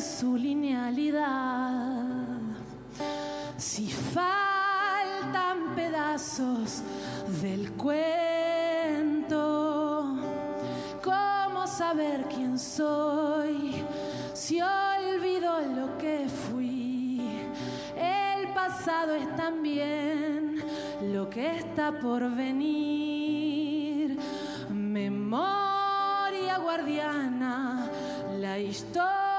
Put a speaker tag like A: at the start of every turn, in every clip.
A: su linealidad. Si faltan pedazos del cuento, ¿cómo saber quién soy? Si olvido lo que fui, el pasado es también lo que está por venir. Memoria guardiana, la historia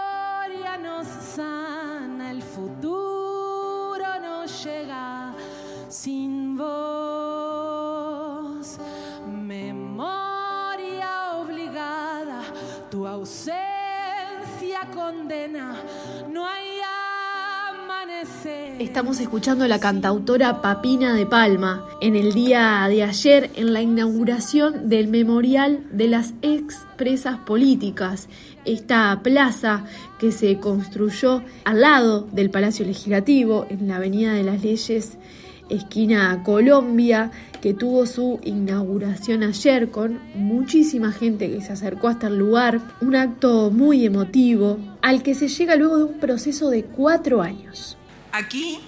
B: Estamos escuchando a la cantautora Papina de Palma en el día de ayer en la inauguración del Memorial de las Expresas Políticas, esta plaza que se construyó al lado del Palacio Legislativo en la Avenida de las Leyes esquina Colombia, que tuvo su inauguración ayer con muchísima gente que se acercó hasta el lugar, un acto muy emotivo, al que se llega luego de un proceso de cuatro años.
C: Aquí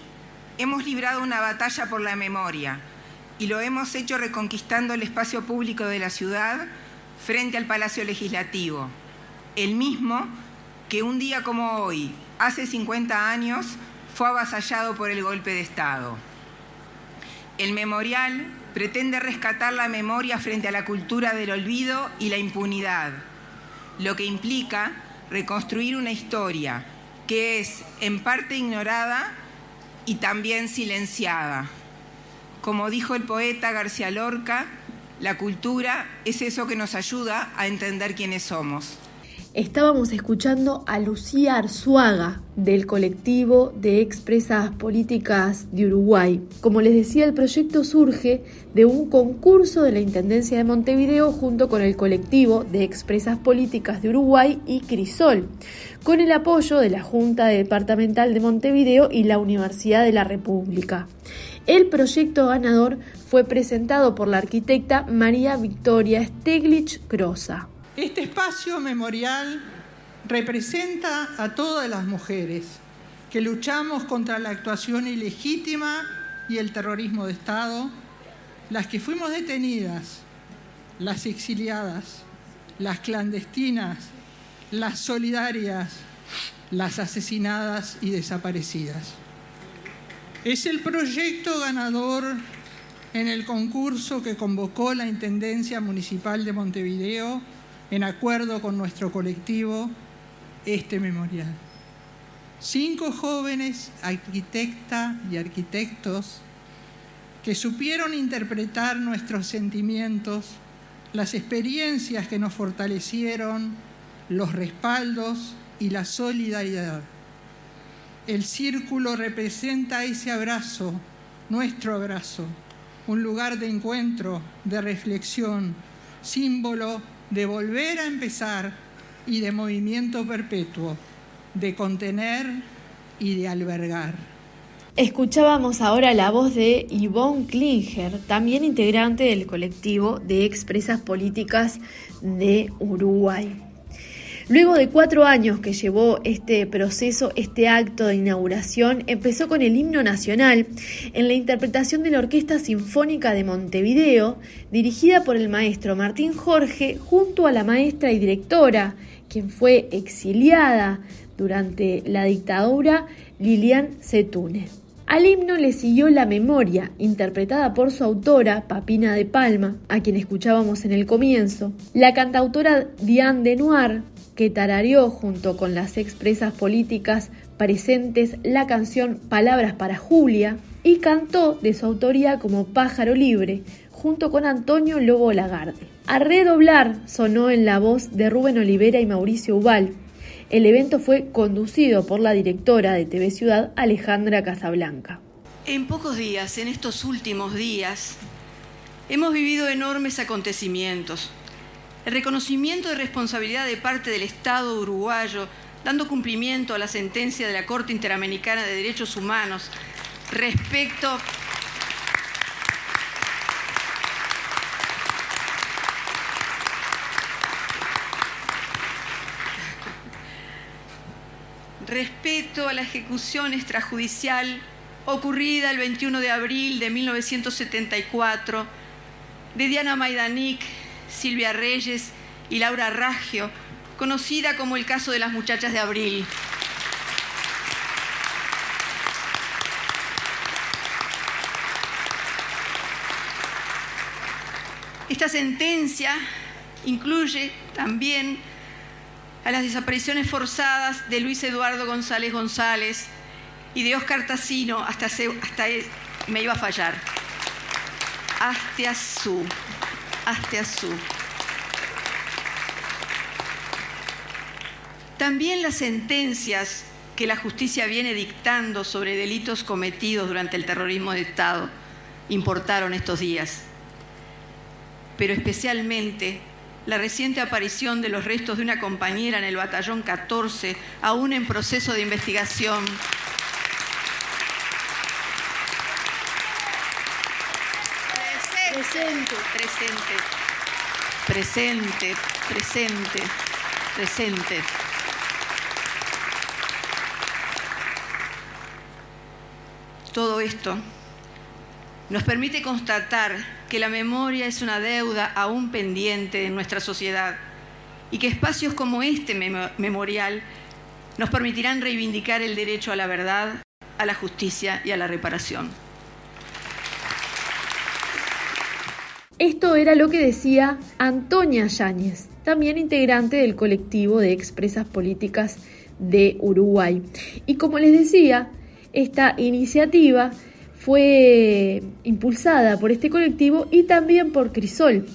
C: hemos librado una batalla por la memoria y lo hemos hecho reconquistando el espacio público de la ciudad frente al Palacio Legislativo, el mismo que un día como hoy, hace 50 años, fue avasallado por el golpe de Estado. El memorial pretende rescatar la memoria frente a la cultura del olvido y la impunidad, lo que implica reconstruir una historia que es en parte ignorada y también silenciada. Como dijo el poeta García Lorca, la cultura es eso que nos ayuda a entender quiénes somos.
B: Estábamos escuchando a Lucía Arzuaga del colectivo de expresas políticas de Uruguay. Como les decía, el proyecto surge de un concurso de la Intendencia de Montevideo junto con el colectivo de expresas políticas de Uruguay y Crisol, con el apoyo de la Junta Departamental de Montevideo y la Universidad de la República. El proyecto ganador fue presentado por la arquitecta María Victoria Steglich Crosa.
D: Este espacio memorial representa a todas las mujeres que luchamos contra la actuación ilegítima y el terrorismo de Estado, las que fuimos detenidas, las exiliadas, las clandestinas, las solidarias, las asesinadas y desaparecidas. Es el proyecto ganador en el concurso que convocó la Intendencia Municipal de Montevideo en acuerdo con nuestro colectivo, este memorial. Cinco jóvenes arquitectas y arquitectos que supieron interpretar nuestros sentimientos, las experiencias que nos fortalecieron, los respaldos y la solidaridad. El círculo representa ese abrazo, nuestro abrazo, un lugar de encuentro, de reflexión, símbolo de volver a empezar y de movimiento perpetuo, de contener y de albergar.
B: Escuchábamos ahora la voz de Yvonne Klinger, también integrante del colectivo de expresas políticas de Uruguay. Luego de cuatro años que llevó este proceso, este acto de inauguración, empezó con el himno nacional en la interpretación de la Orquesta Sinfónica de Montevideo, dirigida por el maestro Martín Jorge, junto a la maestra y directora, quien fue exiliada durante la dictadura, Lilian Setune. Al himno le siguió La Memoria, interpretada por su autora, Papina de Palma, a quien escuchábamos en el comienzo, la cantautora Diane Denoir, que tarareó junto con las expresas políticas presentes la canción Palabras para Julia y cantó de su autoría como Pájaro Libre junto con Antonio Lobo Lagarde. A redoblar sonó en la voz de Rubén Olivera y Mauricio Ubal. El evento fue conducido por la directora de TV Ciudad, Alejandra Casablanca.
E: En pocos días, en estos últimos días, hemos vivido enormes acontecimientos el reconocimiento de responsabilidad de parte del Estado uruguayo, dando cumplimiento a la sentencia de la Corte Interamericana de Derechos Humanos respecto respeto a la ejecución extrajudicial ocurrida el 21 de abril de 1974 de Diana Maidanik, Silvia Reyes y Laura Raggio, conocida como el caso de las muchachas de abril. Esta sentencia incluye también a las desapariciones forzadas de Luis Eduardo González González y de Oscar Tassino, hasta, hasta me iba a fallar, Asteazú. También las sentencias que la justicia viene dictando sobre delitos cometidos durante el terrorismo de Estado importaron estos días, pero especialmente la reciente aparición de los restos de una compañera en el batallón 14, aún en proceso de investigación. Presente, presente, presente, presente, presente. Todo esto nos permite constatar que la memoria es una deuda aún pendiente en nuestra sociedad y que espacios como este memorial nos permitirán reivindicar el derecho a la verdad, a la justicia y a la reparación.
B: Esto era lo que decía Antonia Yáñez, también integrante del colectivo de expresas políticas de Uruguay. Y como les decía, esta iniciativa fue impulsada por este colectivo y también por Crisol.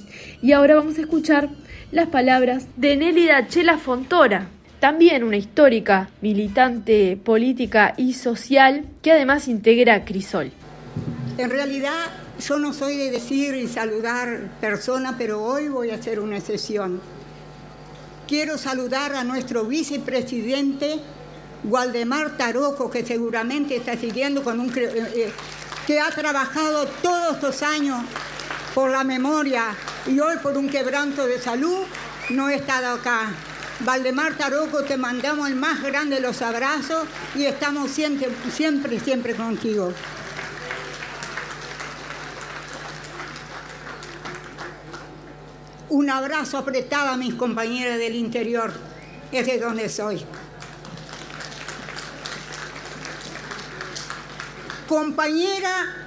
B: Y ahora vamos a escuchar las palabras de Nélida Chela Fontora, también una histórica militante política y social que además integra Crisol.
F: En realidad yo no soy de decir y saludar personas, pero hoy voy a hacer una excepción. Quiero saludar a nuestro vicepresidente Waldemar Taroco, que seguramente está siguiendo con un... Eh, eh, que ha trabajado todos estos años por la memoria y hoy por un quebranto de salud, no he estado acá. Valdemar Taroco, te mandamos el más grande de los abrazos y estamos siempre, siempre, siempre contigo. Un abrazo apretado a mis compañeras del interior, es donde soy. Compañera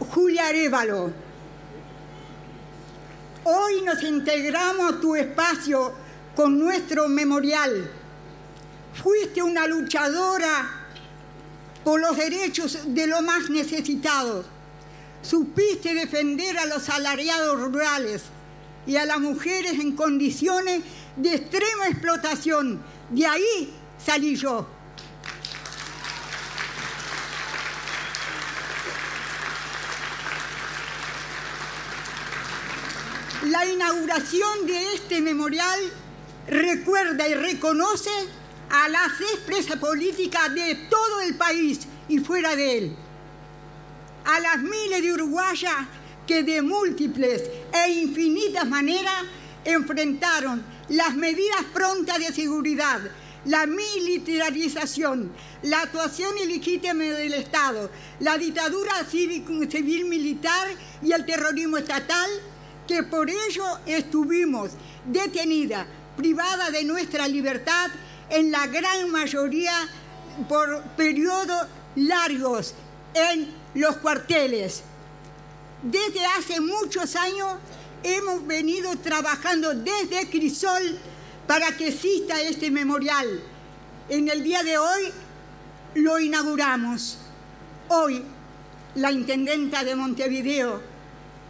F: Julia Arevalo, hoy nos integramos a tu espacio con nuestro memorial. Fuiste una luchadora por los derechos de los más necesitados. Supiste defender a los salariados rurales y a las mujeres en condiciones de extrema explotación. De ahí salí yo. La inauguración de este memorial recuerda y reconoce a las expresas políticas de todo el país y fuera de él, a las miles de uruguayas que de múltiples e infinitas maneras enfrentaron las medidas prontas de seguridad, la militarización, la actuación ilegítima del Estado, la dictadura civil-militar y el terrorismo estatal que por ello estuvimos detenidas, privadas de nuestra libertad en la gran mayoría por periodos largos en los cuarteles. Desde hace muchos años hemos venido trabajando desde Crisol para que exista este memorial. En el día de hoy lo inauguramos. Hoy la intendenta de Montevideo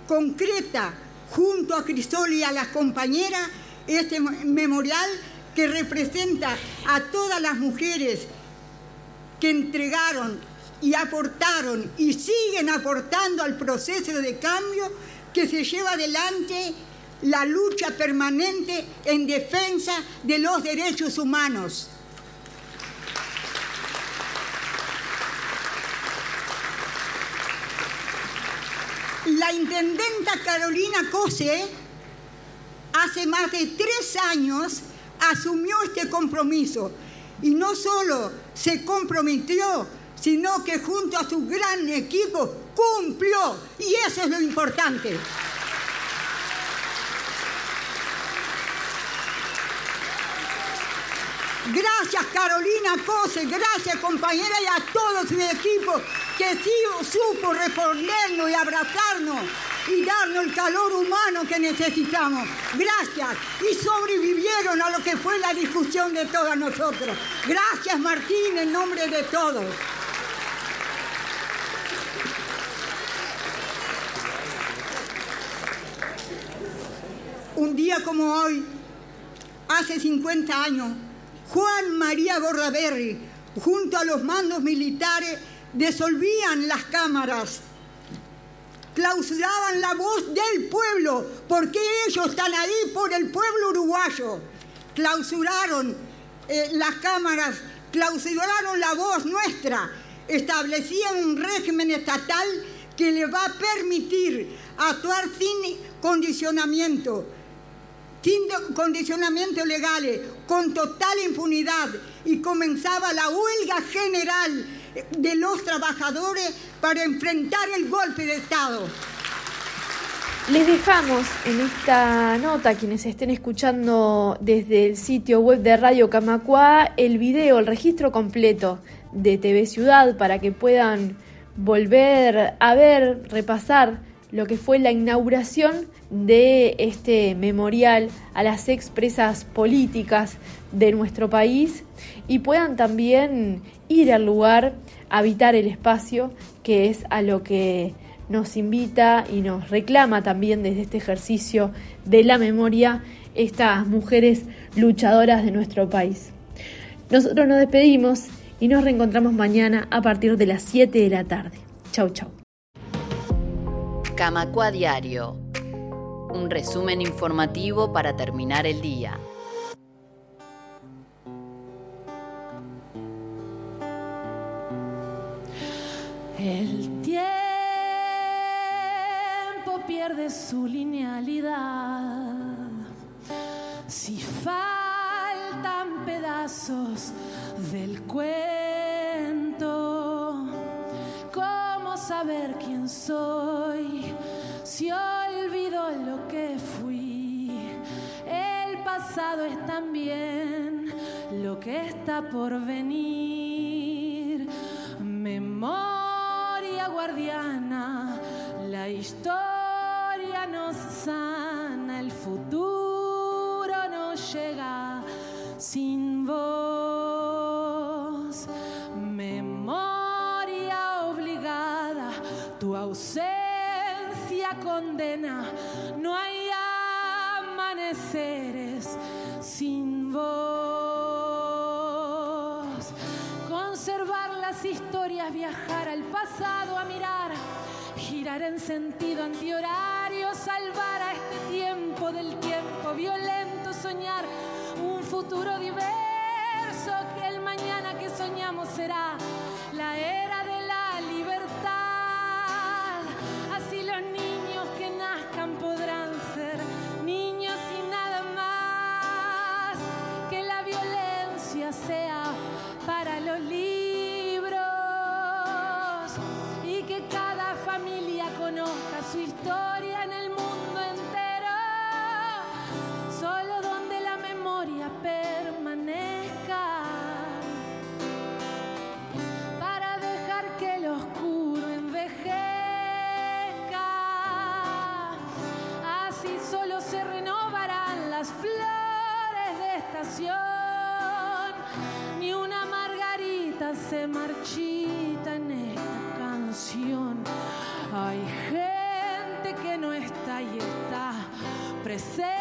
F: concreta junto a Crisol y a las compañeras, este memorial que representa a todas las mujeres que entregaron y aportaron y siguen aportando al proceso de cambio que se lleva adelante la lucha permanente en defensa de los derechos humanos. La intendenta Carolina Cose hace más de tres años asumió este compromiso Y no solo se comprometió, sino que junto a su gran equipo cumplió. Y eso es lo importante. Gracias Carolina Cose, gracias compañera y a todo su equipo que sí supo respondernos y abrazarnos y darnos el calor humano que necesitamos. Gracias. Y sobrevivieron a lo que fue la discusión de todos nosotros. Gracias Martín en nombre de todos. Un día como hoy, hace 50 años, Juan María Bordaberry, junto a los mandos militares, disolvían las cámaras, clausuraban la voz del pueblo, porque ellos están ahí por el pueblo uruguayo. Clausuraron eh, las cámaras, clausuraron la voz nuestra, establecían un régimen estatal que le va a permitir actuar sin condicionamiento sin condicionamientos legales, con total impunidad, y comenzaba la huelga general de los trabajadores para enfrentar el golpe de Estado.
B: Les dejamos en esta nota, quienes estén escuchando desde el sitio web de Radio Camacua, el video, el registro completo de TV Ciudad para que puedan volver a ver, repasar lo que fue la inauguración de este memorial a las expresas políticas de nuestro país y puedan también ir al lugar, habitar el espacio, que es a lo que nos invita y nos reclama también desde este ejercicio de la memoria estas mujeres luchadoras de nuestro país. Nosotros nos despedimos y nos reencontramos mañana a partir de las 7 de la tarde. Chau, chau.
G: Camacua Diario. Un resumen informativo para terminar el día.
A: El tiempo pierde su linealidad. Si faltan pedazos del cuento, saber quién soy? Si olvido lo que fui, el pasado es también lo que está por venir. Memoria guardiana, la historia nos sana, el futuro nos llega sin ausencia condena. No hay amaneceres sin voz. Conservar las historias, viajar al pasado a mirar, girar en sentido antihorario, salvar a este tiempo del tiempo violento, soñar un futuro diverso que el mañana que soñamos será la era presente.